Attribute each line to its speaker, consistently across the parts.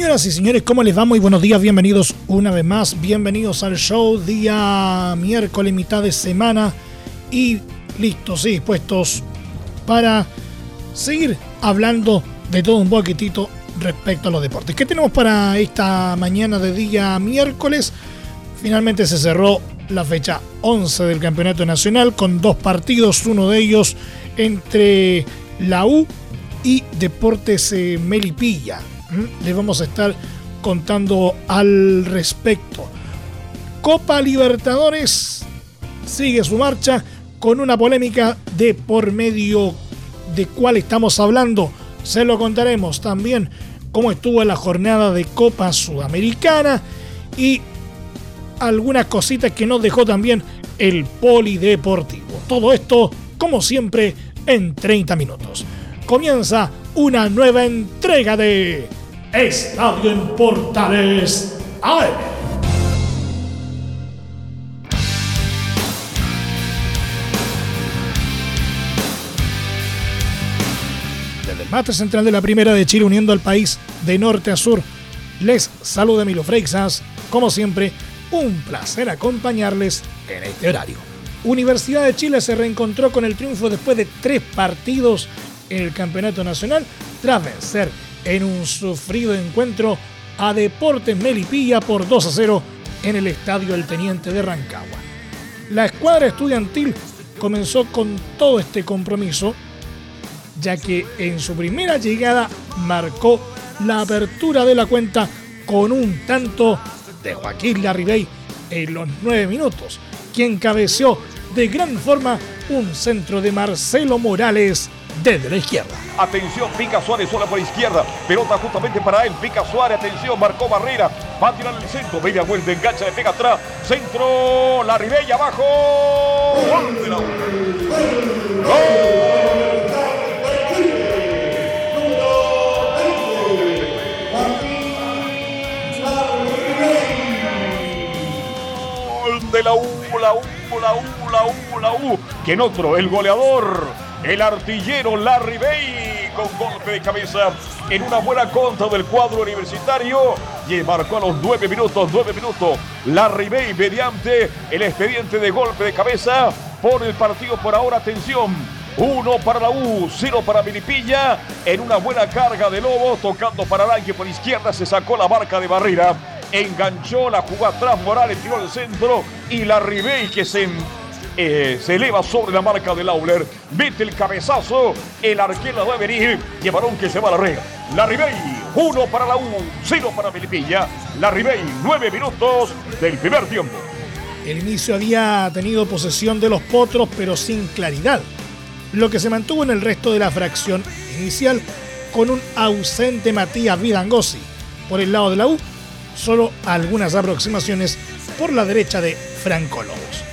Speaker 1: Señoras y señores, ¿cómo les va? Muy buenos días, bienvenidos una vez más, bienvenidos al show día miércoles, mitad de semana y listos y dispuestos para seguir hablando de todo un poquitito respecto a los deportes. ¿Qué tenemos para esta mañana de día miércoles? Finalmente se cerró la fecha 11 del Campeonato Nacional con dos partidos, uno de ellos entre la U y Deportes eh, Melipilla. ¿Mm? Les vamos a estar contando al respecto. Copa Libertadores sigue su marcha con una polémica de por medio de cuál estamos hablando. Se lo contaremos también cómo estuvo la jornada de Copa Sudamericana y algunas cositas que nos dejó también el Polideportivo. Todo esto, como siempre, en 30 minutos. Comienza una nueva entrega de Estadio en Portales AM. Desde el mate central de la Primera de Chile, uniendo al país de norte a sur, les saluda Emilio Freixas. Como siempre, un placer acompañarles en este horario. Universidad de Chile se reencontró con el triunfo después de tres partidos en el Campeonato Nacional tras vencer en un sufrido encuentro a Deportes Melipilla por 2 a 0 en el Estadio El Teniente de Rancagua. La escuadra estudiantil comenzó con todo este compromiso, ya que en su primera llegada marcó la apertura de la cuenta con un tanto de Joaquín Larribey en los nueve minutos, quien cabeció de gran forma un centro de Marcelo Morales desde la izquierda.
Speaker 2: Atención, pica Suárez sola por izquierda. Pelota justamente para él. Pica Suárez, atención, marcó barrera. Va a tirar el centro. Media vuelta, engancha, le pega atrás. Centro, la Ribella abajo. Gol de la U, la U, la U, la U, la U. ¿Quién otro? El goleador el artillero Larry Bay con golpe de cabeza en una buena contra del cuadro universitario y marcó a los nueve minutos, nueve minutos. Larry Bay mediante el expediente de golpe de cabeza por el partido por ahora. Atención. Uno para la U, cero para Milipilla. En una buena carga de Lobo, tocando para Arranque por izquierda, se sacó la marca de barrera. Enganchó la jugada atrás, Morales tiró al centro y la Bay que se eh, se eleva sobre la marca de Lauler, mete el cabezazo, el arquero va a venir y el balón que se va a la red. La Ribey, uno para la U, cero para Melipilla. La Ribey, nueve minutos del primer tiempo.
Speaker 1: El inicio había tenido posesión de los potros, pero sin claridad, lo que se mantuvo en el resto de la fracción inicial con un ausente Matías Vidangosi. Por el lado de la U, solo algunas aproximaciones por la derecha de Franco Lobos.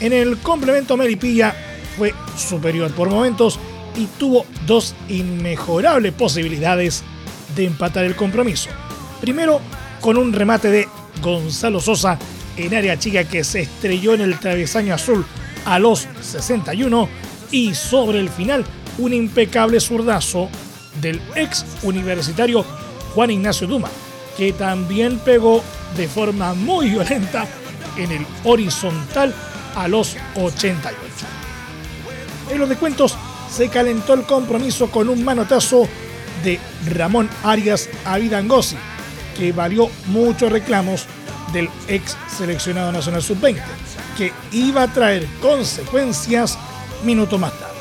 Speaker 1: En el complemento Melipilla fue superior por momentos y tuvo dos inmejorables posibilidades de empatar el compromiso. Primero, con un remate de Gonzalo Sosa en área chica que se estrelló en el travesaño azul a los 61 y sobre el final un impecable zurdazo del ex universitario Juan Ignacio Duma, que también pegó de forma muy violenta en el horizontal a los 88. En los descuentos se calentó el compromiso con un manotazo de Ramón Arias a Vidangosi, que valió muchos reclamos del ex seleccionado nacional sub-20, que iba a traer consecuencias minutos más tarde.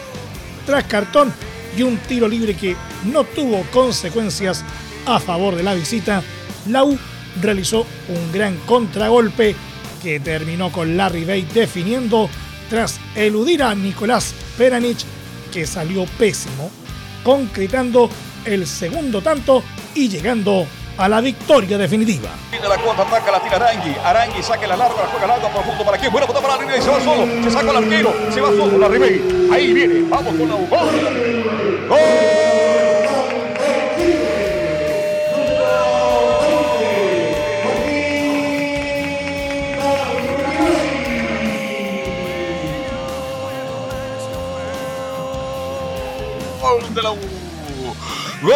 Speaker 1: Tras cartón y un tiro libre que no tuvo consecuencias a favor de la visita, la U realizó un gran contragolpe que terminó con Larry Bay definiendo tras eludir a Nicolás Peranich, que salió pésimo, concretando el segundo tanto y llegando a la victoria definitiva.
Speaker 2: De la cuota ataca, la tira Arangui. Arangui saque la larga, la juega larga por junto para quién. Buena puta para la línea y se va solo. Se saca el arquero, se va solo la Ribey. Ahí viene, vamos con la. ¡Gol! ¡Gol! De la U. Gol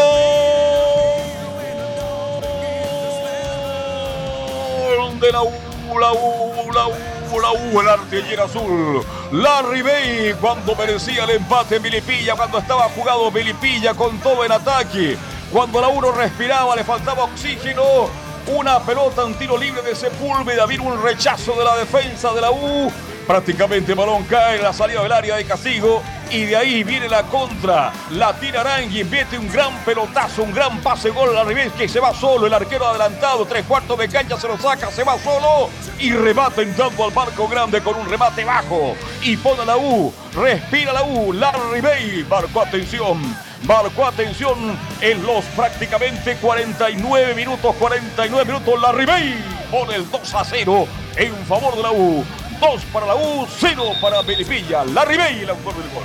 Speaker 2: de la U, la U, la U, la U, el artillero azul. Larry Bay cuando merecía el empate en Milipilla, cuando estaba jugado Milipilla con todo en ataque. Cuando la U no respiraba, le faltaba oxígeno. Una pelota, un tiro libre de Sepúlveda, vino un rechazo de la defensa de la U. Prácticamente balón cae en la salida del área de castigo y de ahí viene la contra. La tira Arangui, mete un gran pelotazo, un gran pase gol a la que se va solo. El arquero adelantado, tres cuartos de cancha se lo saca, se va solo y remata entrando al barco grande con un remate bajo. Y pone la U, respira la U, Larry Bay, marcó atención. Marcó atención en los prácticamente 49 minutos, 49 minutos. Larry Bay pone el 2 a 0 en favor de la U. 2 para la U, 0 para Melipilla. La Ribey, el autor del gol.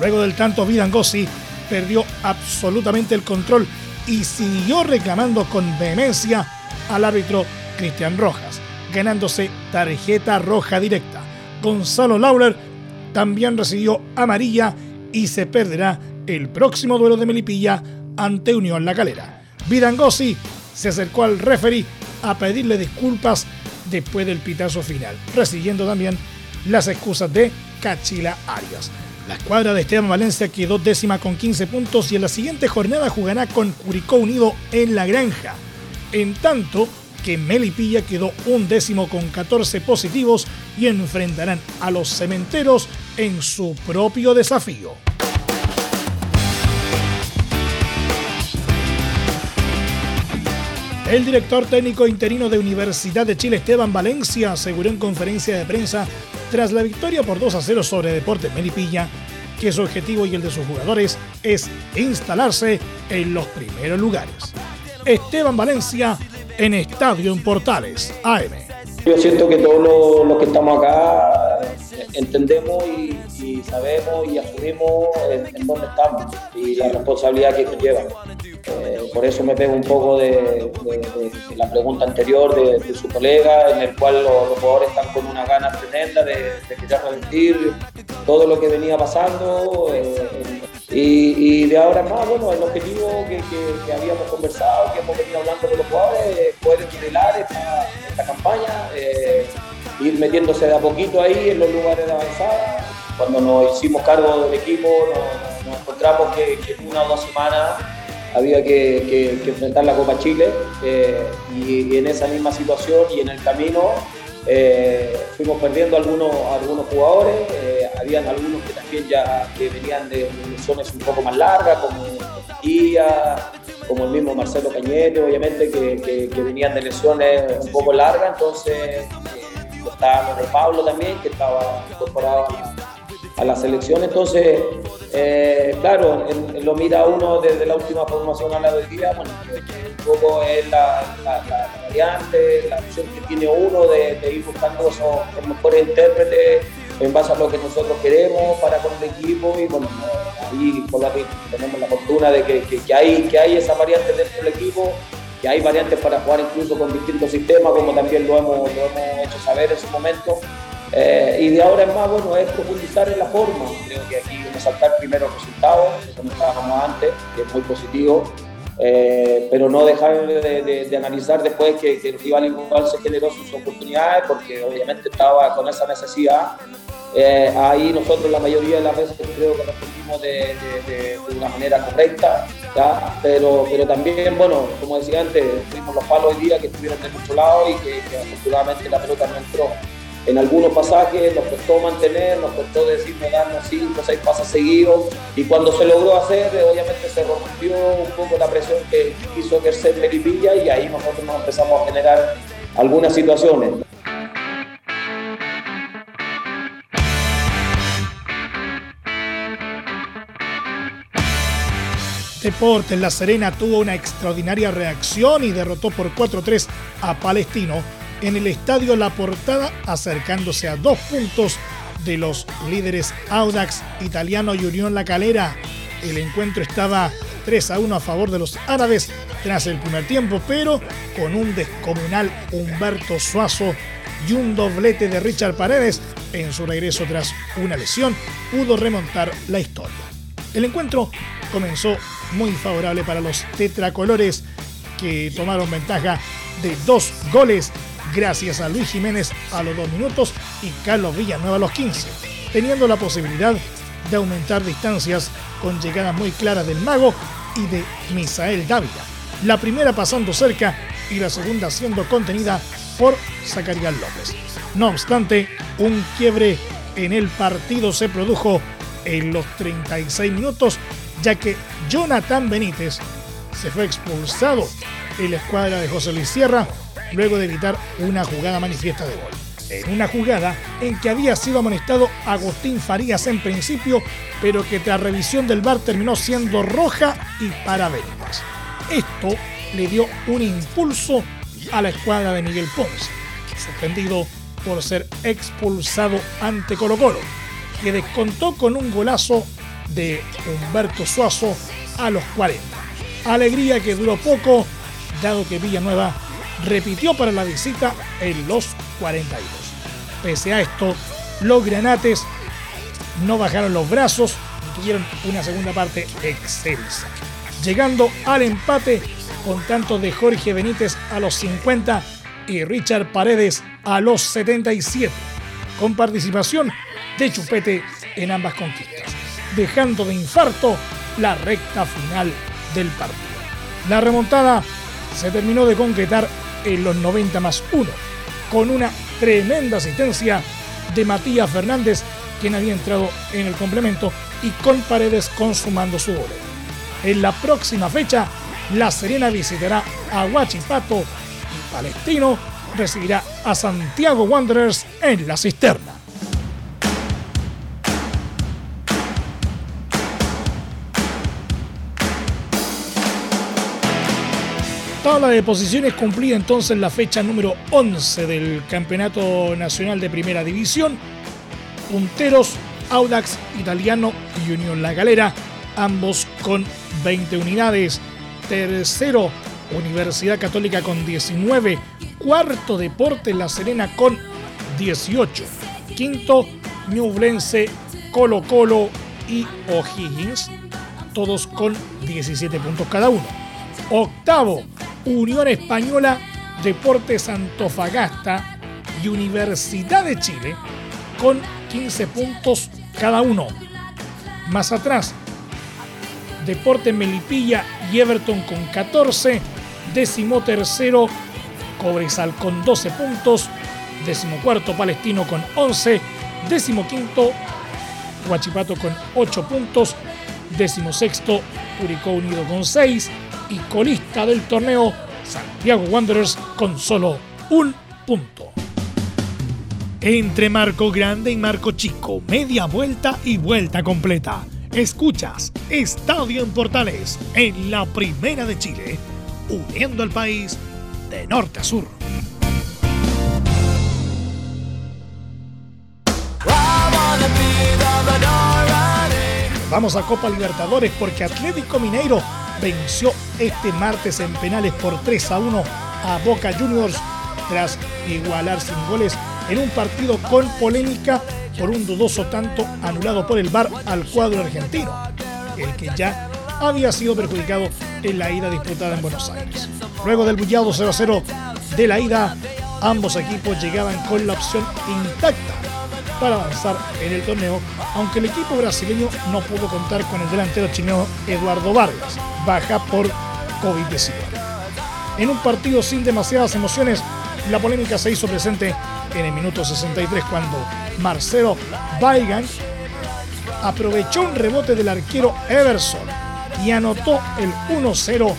Speaker 1: Luego del tanto, Vidangosi perdió absolutamente el control y siguió reclamando con vehemencia al árbitro Cristian Rojas, ganándose tarjeta roja directa. Gonzalo Laurer también recibió amarilla y se perderá el próximo duelo de Melipilla ante Unión La Calera. Vidangosi se acercó al referee a pedirle disculpas después del pitazo final, recibiendo también las excusas de Cachila Arias. La escuadra de Esteban Valencia quedó décima con 15 puntos y en la siguiente jornada jugará con Curicó Unido en La Granja. En tanto que Melipilla quedó un décimo con 14 positivos y enfrentarán a los cementeros en su propio desafío. El director técnico interino de Universidad de Chile, Esteban Valencia, aseguró en conferencia de prensa tras la victoria por 2 a 0 sobre Deportes Melipilla que su objetivo y el de sus jugadores es instalarse en los primeros lugares. Esteban Valencia en Estadio en Portales, AM.
Speaker 3: Yo siento que todos los, que estamos acá entendemos y, sabemos y asumimos en, dónde estamos y la responsabilidad que conlleva. Por eso me pego un poco de, la pregunta anterior de, su colega, en el cual los, jugadores están con una gana tremenda de, querer revertir todo lo que venía pasando. Eh, y, de ahora más, bueno, el objetivo que, habíamos conversado, que hemos venido hablando con los jugadores, poder nivelar esta, campaña, eh, ir metiéndose de a poquito ahí en los lugares de avanzada. Cuando nos hicimos cargo del equipo, nos, encontramos que, en una o dos semanas había que, enfrentar la Copa Chile eh, y, en esa misma situación y en el camino eh, fuimos perdiendo algunos, algunos jugadores, eh, habían algunos que también ya que venían de zonas un poco más largas, como Guía, como el mismo Marcelo Cañete, obviamente, que, venían de lesiones un poco largas, entonces estaba de Pablo también, que estaba incorporado la selección. Entonces, eh, claro, lo mira uno desde la última formación a la del día, bueno, un poco es la, variante, la opción que tiene uno de, ir buscando esos mejores intérpretes en base a lo que nosotros queremos para con el equipo y bueno, ahí tenemos la fortuna de que, hay, que hay esa variante dentro del equipo que hay variantes para jugar incluso con distintos sistemas, como también lo hemos, lo hemos hecho saber en su momento. Eh, y de ahora en más, bueno, es profundizar en la forma. Creo que aquí resaltar primero resultados, como estábamos antes, que es muy positivo, eh, pero no dejar de, analizar después que, que el rival igual se generó sus oportunidades, porque obviamente estaba con esa necesidad. Eh, ahí nosotros la mayoría de las veces creo que respondimos de, de, una manera correcta, Pero, pero también, bueno, como decía antes, tuvimos los palos hoy día que estuvieron de mucho lado y que, que afortunadamente la pelota no entró en algunos pasajes nos costó mantener, nos costó decirme darnos cinco o seis pasos seguidos y cuando se logró hacer, obviamente se rompió un poco la presión que quiso ejercer Melipilla y ahí nosotros nos empezamos a generar algunas situaciones.
Speaker 1: Deportes La Serena tuvo una extraordinaria reacción y derrotó por 4-3 a Palestino en el estadio La Portada, acercándose a dos puntos de los líderes Audax Italiano y Unión La Calera. El encuentro estaba 3 a 1 a favor de los árabes tras el primer tiempo, pero con un descomunal Humberto Suazo y un doblete de Richard Paredes en su regreso tras una lesión, pudo remontar la historia. El encuentro comenzó muy favorable para los tetracolores que tomaron ventaja de dos goles gracias a Luis Jiménez a los dos minutos y Carlos Villanueva a los 15, teniendo la posibilidad de aumentar distancias con llegadas muy claras del mago y de Misael Dávila. La primera pasando cerca y la segunda siendo contenida por Zacarías López. No obstante, un quiebre en el partido se produjo en los 36 minutos, ya que Jonathan Benítez se fue expulsado en la escuadra de José Luis Sierra luego de evitar una jugada manifiesta de gol. En una jugada en que había sido amonestado Agustín Farías en principio, pero que tras revisión del VAR terminó siendo roja y para Benítez. Esto le dio un impulso a la escuadra de Miguel Ponce, suspendido por ser expulsado ante Colo Colo, que descontó con un golazo de Humberto Suazo a los 40. Alegría que duró poco, dado que Villanueva repitió para la visita en los 42. Pese a esto, los granates no bajaron los brazos y tuvieron una segunda parte excelsa, llegando al empate con tanto de Jorge Benítez a los 50 y Richard Paredes a los 77, con participación de Chupete en ambas conquistas, dejando de infarto la recta final del partido. La remontada se terminó de concretar en los 90 más 1, con una tremenda asistencia de Matías Fernández, quien había entrado en el complemento, y con Paredes consumando su gol. En la próxima fecha, La Serena visitará a Huachipato y Palestino recibirá a Santiago Wanderers en la cisterna. Tabla de posiciones cumplida entonces la fecha número 11 del Campeonato Nacional de Primera División. Punteros, Audax Italiano y Unión La Galera, ambos con 20 unidades. Tercero, Universidad Católica con 19. Cuarto, Deportes La Serena con 18. Quinto, Ñublense, Colo Colo y O'Higgins, todos con 17 puntos cada uno. Octavo, Unión Española, Deportes Antofagasta y Universidad de Chile con 15 puntos cada uno. Más atrás, Deportes Melipilla y Everton con 14, décimo tercero Cobresal con 12 puntos, décimo cuarto Palestino con 11, décimo quinto Huachipato con 8 puntos, décimo sexto Curicó Unido con 6, y colista del torneo Santiago Wanderers con solo un punto. Entre Marco Grande y Marco Chico, media vuelta y vuelta completa. Escuchas Estadio en Portales en la Primera de Chile, uniendo al país de norte a sur. Vamos a Copa Libertadores porque Atlético Mineiro venció este martes en penales por 3 a 1 a Boca Juniors tras igualar sin goles en un partido con polémica por un dudoso tanto anulado por el VAR al cuadro argentino, el que ya había sido perjudicado en la ida disputada en Buenos Aires. Luego del bullado 0-0 de la ida, ambos equipos llegaban con la opción intacta para avanzar en el torneo, aunque el equipo brasileño no pudo contar con el delantero chileno Eduardo Vargas, baja por COVID-19. En un partido sin demasiadas emociones, la polémica se hizo presente en el minuto 63 cuando Marcelo Weigand aprovechó un rebote del arquero Everson y anotó el 1-0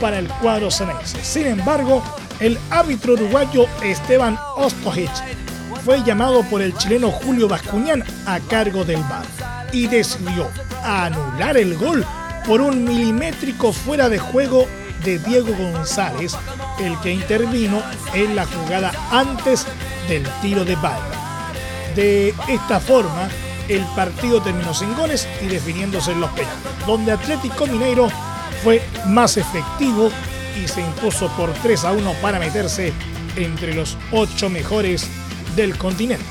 Speaker 1: para el cuadro cenense. Sin embargo, el árbitro uruguayo Esteban Ostojic fue llamado por el chileno Julio Bascuñán a cargo del VAR y decidió anular el gol por un milimétrico fuera de juego de Diego González, el que intervino en la jugada antes del tiro de Vargas. De esta forma, el partido terminó sin goles y definiéndose en los penales, donde Atlético Mineiro fue más efectivo y se impuso por 3 a 1 para meterse entre los ocho mejores del continente.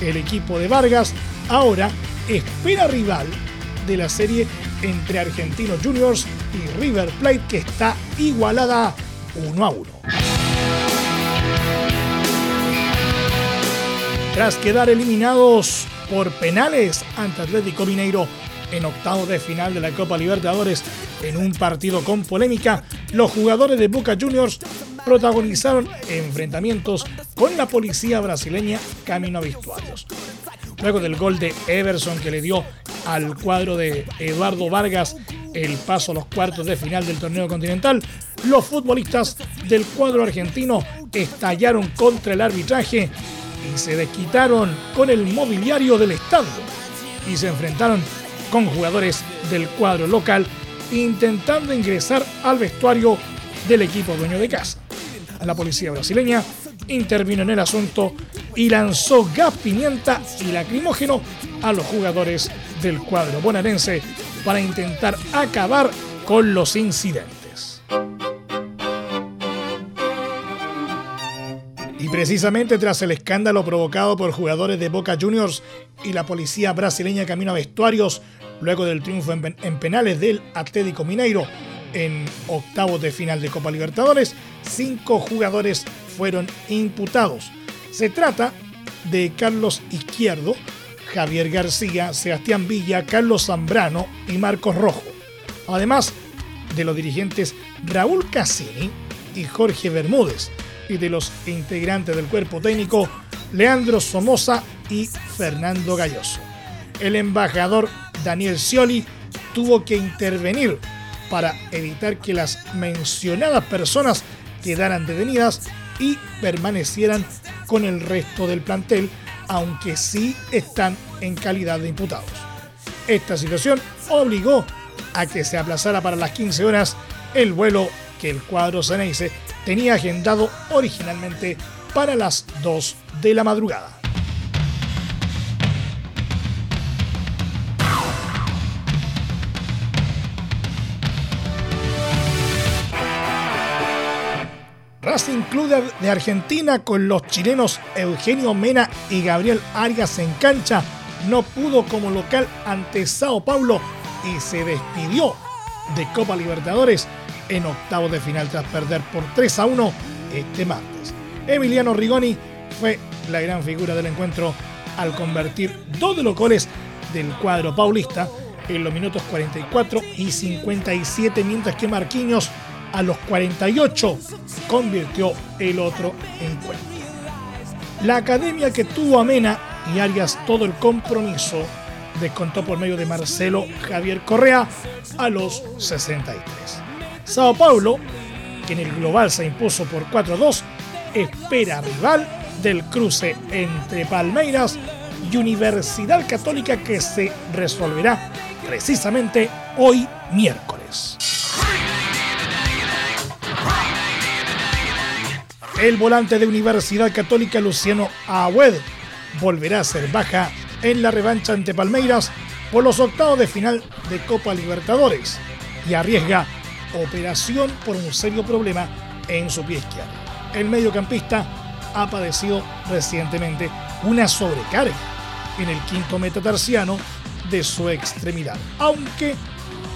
Speaker 1: El equipo de Vargas ahora espera rival de la serie entre Argentinos Juniors y River Plate que está igualada 1 a 1. Tras quedar eliminados por penales ante Atlético Mineiro en octavo de final de la Copa Libertadores en un partido con polémica, los jugadores de Boca Juniors protagonizaron enfrentamientos con la policía brasileña camino a vestuarios. Luego del gol de Everson que le dio al cuadro de Eduardo Vargas el paso a los cuartos de final del torneo continental, los futbolistas del cuadro argentino estallaron contra el arbitraje y se desquitaron con el mobiliario del estadio y se enfrentaron con jugadores del cuadro local intentando ingresar al vestuario del equipo dueño de casa. La policía brasileña intervino en el asunto y lanzó gas pimienta y lacrimógeno a los jugadores del cuadro bonaerense para intentar acabar con los incidentes. Precisamente tras el escándalo provocado por jugadores de Boca Juniors y la policía brasileña camino a vestuarios luego del triunfo en, penales del Atlético Mineiro en octavos de final de Copa Libertadores, cinco jugadores fueron imputados. Se trata de Carlos Izquierdo, Javier García, Sebastián Villa, Carlos Zambrano y Marcos Rojo. Además de los dirigentes Raúl Cassini y Jorge Bermúdez y de los integrantes del cuerpo técnico Leandro Somoza y Fernando Galloso. El embajador Daniel Scioli tuvo que intervenir para evitar que las mencionadas personas quedaran detenidas y permanecieran con el resto del plantel aunque sí están en calidad de imputados. Esta situación obligó a que se aplazara para las 15 horas el vuelo que el cuadro Ceneice tenía agendado originalmente para las 2 de la madrugada. Racing Club de Argentina con los chilenos Eugenio Mena y Gabriel Arias en cancha no pudo como local ante Sao Paulo y se despidió de Copa Libertadores en octavo de final tras perder por 3 a 1 este martes. Emiliano Rigoni fue la gran figura del encuentro al convertir dos de los goles del cuadro paulista en los minutos 44 y 57 mientras que Marquinhos a los 48 convirtió el otro encuentro. La academia que tuvo a Mena y Arias todo el compromiso descontó por medio de Marcelo Javier Correa a los 63. Sao Paulo, que en el global se impuso por 4-2, espera rival del cruce entre Palmeiras y Universidad Católica que se resolverá precisamente hoy miércoles. El volante de Universidad Católica Luciano Agüed volverá a ser baja en la revancha ante Palmeiras por los octavos de final de Copa Libertadores y arriesga operación por un serio problema en su pie izquierdo. El mediocampista ha padecido recientemente una sobrecarga en el quinto metatarsiano de su extremidad, aunque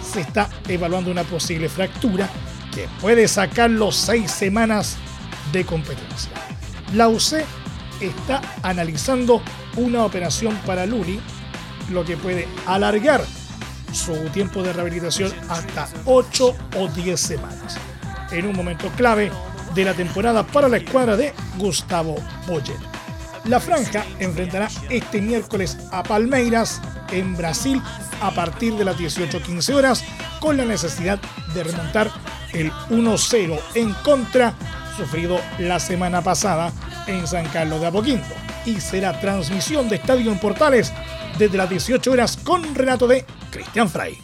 Speaker 1: se está evaluando una posible fractura que puede sacarlo seis semanas de competencia. La UC está analizando una operación para Luli, lo que puede alargar su tiempo de rehabilitación hasta 8 o 10 semanas, en un momento clave de la temporada para la escuadra de Gustavo Boyer. La franja enfrentará este miércoles a Palmeiras en Brasil a partir de las 18.15 horas con la necesidad de remontar el 1-0 en contra sufrido la semana pasada en San Carlos de Apoquindo y será transmisión de Estadio en Portales desde las 18 horas con relato de Cristian Fray.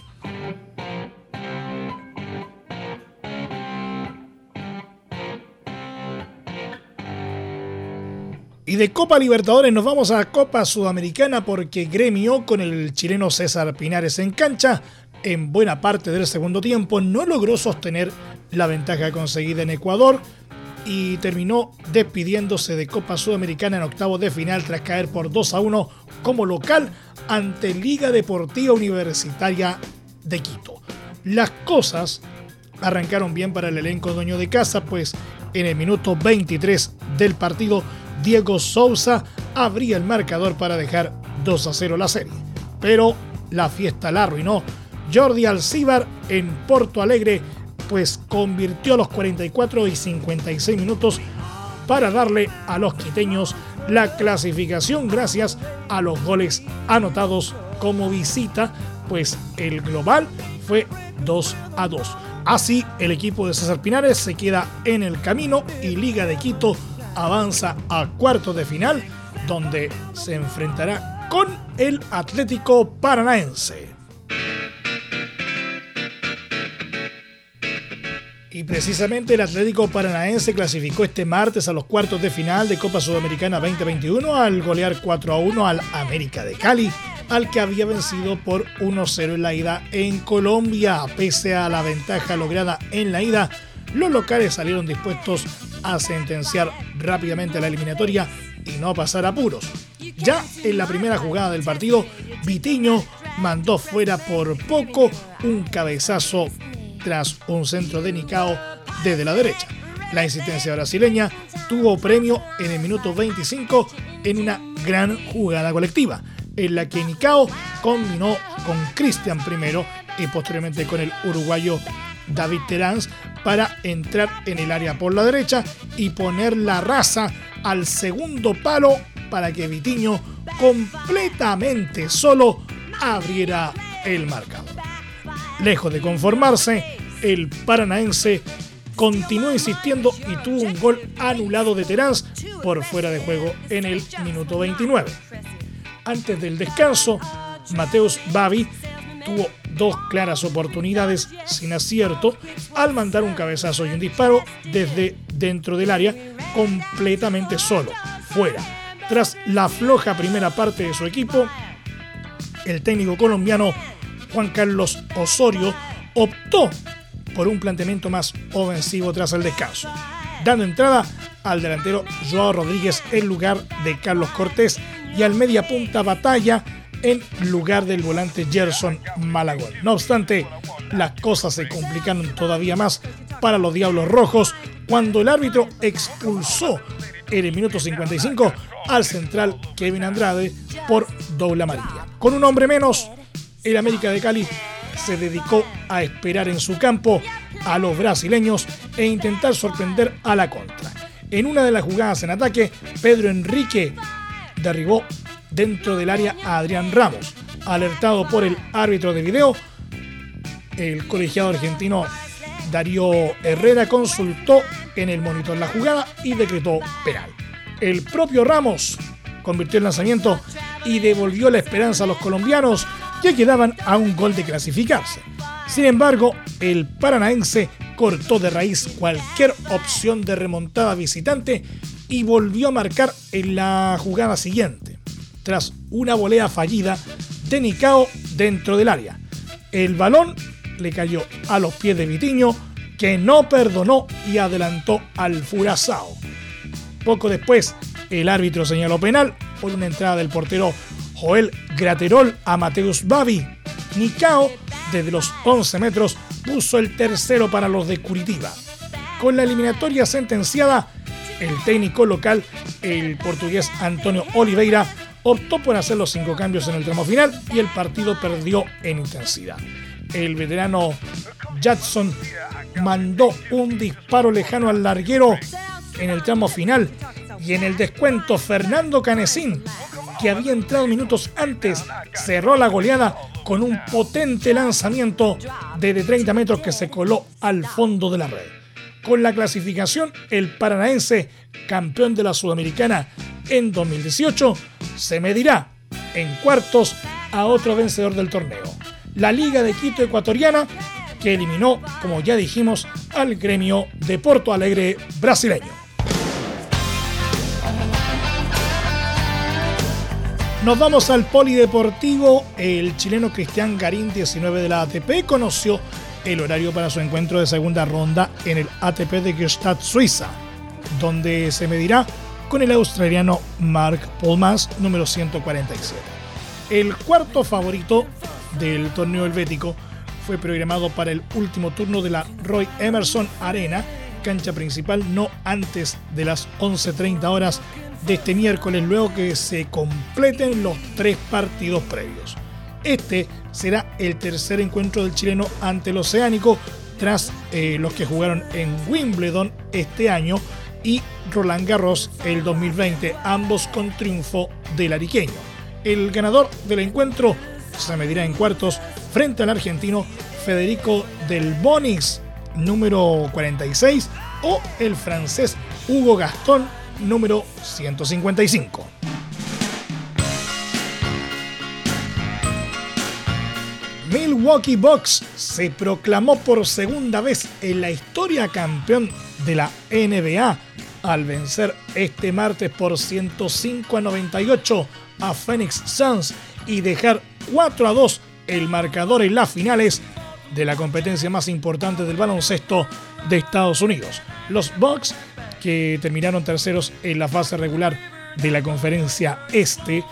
Speaker 1: Y de Copa Libertadores nos vamos a Copa Sudamericana porque Gremio con el chileno César Pinares en cancha en buena parte del segundo tiempo no logró sostener la ventaja conseguida en Ecuador y terminó despidiéndose de Copa Sudamericana en octavos de final tras caer por 2 a 1 como local ante Liga Deportiva Universitaria de Quito. Las cosas arrancaron bien para el elenco dueño de casa, pues en el minuto 23 del partido Diego Sousa abría el marcador para dejar 2 a 0 la serie. Pero la fiesta la arruinó Jordi Alcíbar en Porto Alegre, pues convirtió los 44 y 56 minutos para darle a los quiteños la clasificación gracias a los goles anotados como visita, pues el global fue 2 a 2. Así, el equipo de César Pinares se queda en el camino y Liga de Quito avanza a cuartos de final, donde se enfrentará con el Atlético Paranaense. Y precisamente el Atlético Paranaense clasificó este martes a los cuartos de final de Copa Sudamericana 2021 al golear 4 a 1 al América de Cali, al que había vencido por 1-0 en la ida en Colombia. Pese a la ventaja lograda en la ida, los locales salieron dispuestos a sentenciar rápidamente la eliminatoria y no pasar apuros. Ya en la primera jugada del partido, Vitiño mandó fuera por poco un cabezazo tras un centro de Nicao desde la derecha. La insistencia brasileña tuvo premio en el minuto 25 en una gran jugada colectiva, en la que Nicao combinó con Cristian primero y posteriormente con el uruguayo David Terán para entrar en el área por la derecha y poner la raza al segundo palo para que Vitiño completamente solo abriera el marcador. Lejos de conformarse, el paranaense continuó insistiendo y tuvo un gol anulado de Terán por fuera de juego en el minuto 29. Antes del descanso, Mateus Babi tuvo dos claras oportunidades sin acierto al mandar un cabezazo y un disparo desde dentro del área completamente solo, fuera. Tras la floja primera parte de su equipo, el técnico colombiano Juan Carlos Osorio optó por un planteamiento más ofensivo tras el descanso, dando entrada al delantero Joao Rodríguez en lugar de Carlos Cortés y al media punta Batalla en lugar del volante Gerson Malagón. No obstante, las cosas se complicaron todavía más para los Diablos Rojos cuando el árbitro expulsó en el minuto 55 al central Kevin Andrade por doble amarilla. Con un hombre menos, el América de Cali se dedicó a esperar en su campo a los brasileños e intentar sorprender a la contra. En una de las jugadas en ataque, Pedro Enrique derribó dentro del área a Adrián Ramos. Alertado por el árbitro de video, el colegiado argentino Darío Herrera consultó en el monitor la jugada y decretó penal. El propio Ramos convirtió el lanzamiento y devolvió la esperanza a los colombianos ya quedaban a un gol de clasificarse. Sin embargo, el paranaense cortó de raíz cualquier opción de remontada visitante y volvió a marcar en la jugada siguiente, tras una volea fallida de Nicao dentro del área. El balón le cayó a los pies de Vitiño, que no perdonó y adelantó al Furazao. Poco después, el árbitro señaló penal por una entrada del portero Joel Graterol a Mateus Babi. Nicao, desde los 11 metros, puso el tercero para los de Curitiba. Con la eliminatoria sentenciada, el técnico local, el portugués Antonio Oliveira, optó por hacer los cinco cambios en el tramo final y el partido perdió en intensidad. El veterano Jackson mandó un disparo lejano al larguero en el tramo final y en el descuento Fernando Canesín que había entrado minutos antes, cerró la goleada con un potente lanzamiento de 30 metros que se coló al fondo de la red. Con la clasificación, el paranaense, campeón de la Sudamericana en 2018, se medirá en cuartos a otro vencedor del torneo, la Liga de Quito Ecuatoriana, que eliminó, como ya dijimos, al gremio de Porto Alegre brasileño. Nos vamos al polideportivo. El chileno Cristian Garín, 19 de la ATP, conoció el horario para su encuentro de segunda ronda en el ATP de Gstaad, Suiza, donde se medirá con el australiano Mark Polmas, número 147. El cuarto favorito del torneo helvético fue programado para el último turno de la Roy Emerson Arena, cancha principal, no antes de las 11.30 horas de este miércoles, luego que se completen los tres partidos previos. Este será el tercer encuentro del chileno ante el Oceánico, tras eh, los que jugaron en Wimbledon este año y Roland Garros el 2020, ambos con triunfo del ariqueño. El ganador del encuentro se medirá en cuartos frente al argentino Federico Del Bonis, número 46, o el francés Hugo Gastón, número 155. Milwaukee Bucks se proclamó por segunda vez en la historia campeón de la NBA al vencer este martes por 105 a 98 a Phoenix Suns y dejar 4 a 2 el marcador en las finales de la competencia más importante del baloncesto de Estados Unidos. Los Bucks que terminaron terceros en la fase regular de la conferencia este,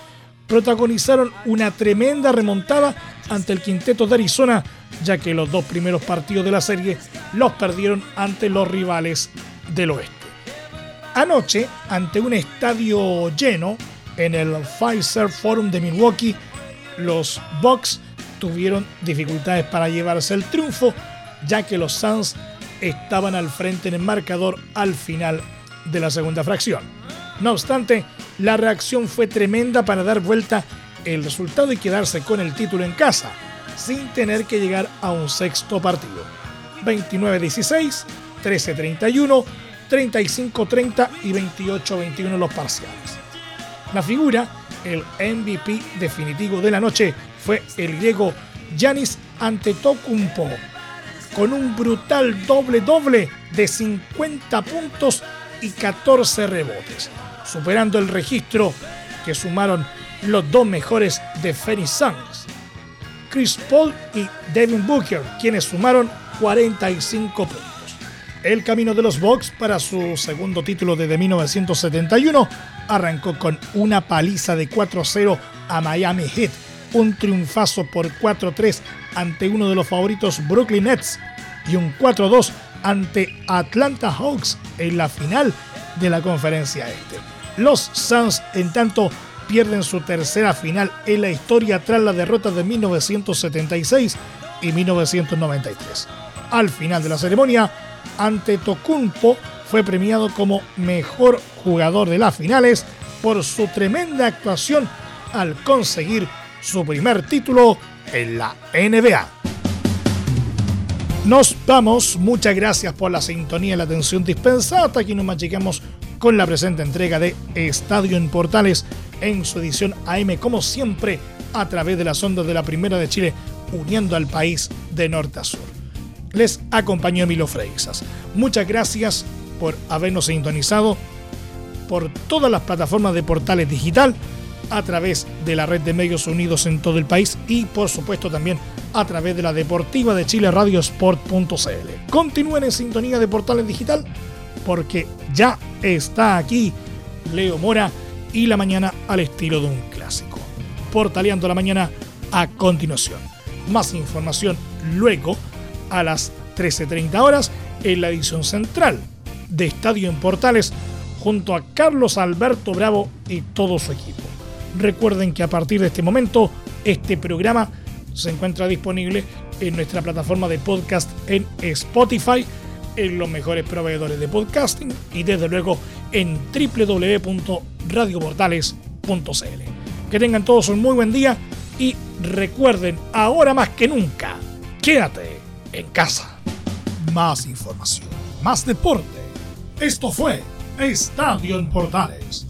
Speaker 1: protagonizaron una tremenda remontada ante el quinteto de Arizona, ya que los dos primeros partidos de la serie los perdieron ante los rivales del oeste. Anoche, ante un estadio lleno en el Pfizer Forum de Milwaukee, los Bucks tuvieron dificultades para llevarse el triunfo, ya que los Suns estaban al frente en el marcador al final de la segunda fracción. No obstante, la reacción fue tremenda para dar vuelta el resultado y quedarse con el título en casa, sin tener que llegar a un sexto partido. 29-16, 13-31, 35-30 y 28-21 los parciales. La figura, el MVP definitivo de la noche, fue el griego Yanis Antetokounmpo, con un brutal doble-doble de 50 puntos y 14 rebotes, superando el registro que sumaron los dos mejores de Phoenix Suns, Chris Paul y Devin Booker, quienes sumaron 45 puntos. El camino de los Bucks para su segundo título desde 1971 arrancó con una paliza de 4-0 a Miami Heat, un triunfazo por 4-3 ante uno de los favoritos Brooklyn Nets y un 4-2 ante Atlanta Hawks en la final de la conferencia este. Los Suns, en tanto, pierden su tercera final en la historia tras la derrota de 1976 y 1993. Al final de la ceremonia, ante Tocumpo fue premiado como mejor jugador de las finales por su tremenda actuación al conseguir su primer título en la NBA. Nos vamos, muchas gracias por la sintonía y la atención dispensada. Hasta aquí nos llegamos con la presente entrega de Estadio en Portales en su edición AM, como siempre, a través de las ondas de la Primera de Chile, uniendo al país de norte a sur. Les acompañó Emilio Freixas. Muchas gracias por habernos sintonizado por todas las plataformas de Portales Digital a través de la red de medios unidos en todo el país y por supuesto también a través de la Deportiva de Chile Radiosport.cl. Continúen en sintonía de Portales Digital porque ya está aquí Leo Mora y la mañana al estilo de un clásico. Portaleando la mañana a continuación. Más información luego a las 13.30 horas en la edición central de Estadio en Portales junto a Carlos Alberto Bravo y todo su equipo. Recuerden que a partir de este momento este programa se encuentra disponible en nuestra plataforma de podcast en Spotify, en los mejores proveedores de podcasting y desde luego en www.radioportales.cl. Que tengan todos un muy buen día y recuerden, ahora más que nunca, quédate en casa. Más información, más deporte. Esto fue Estadio en Portales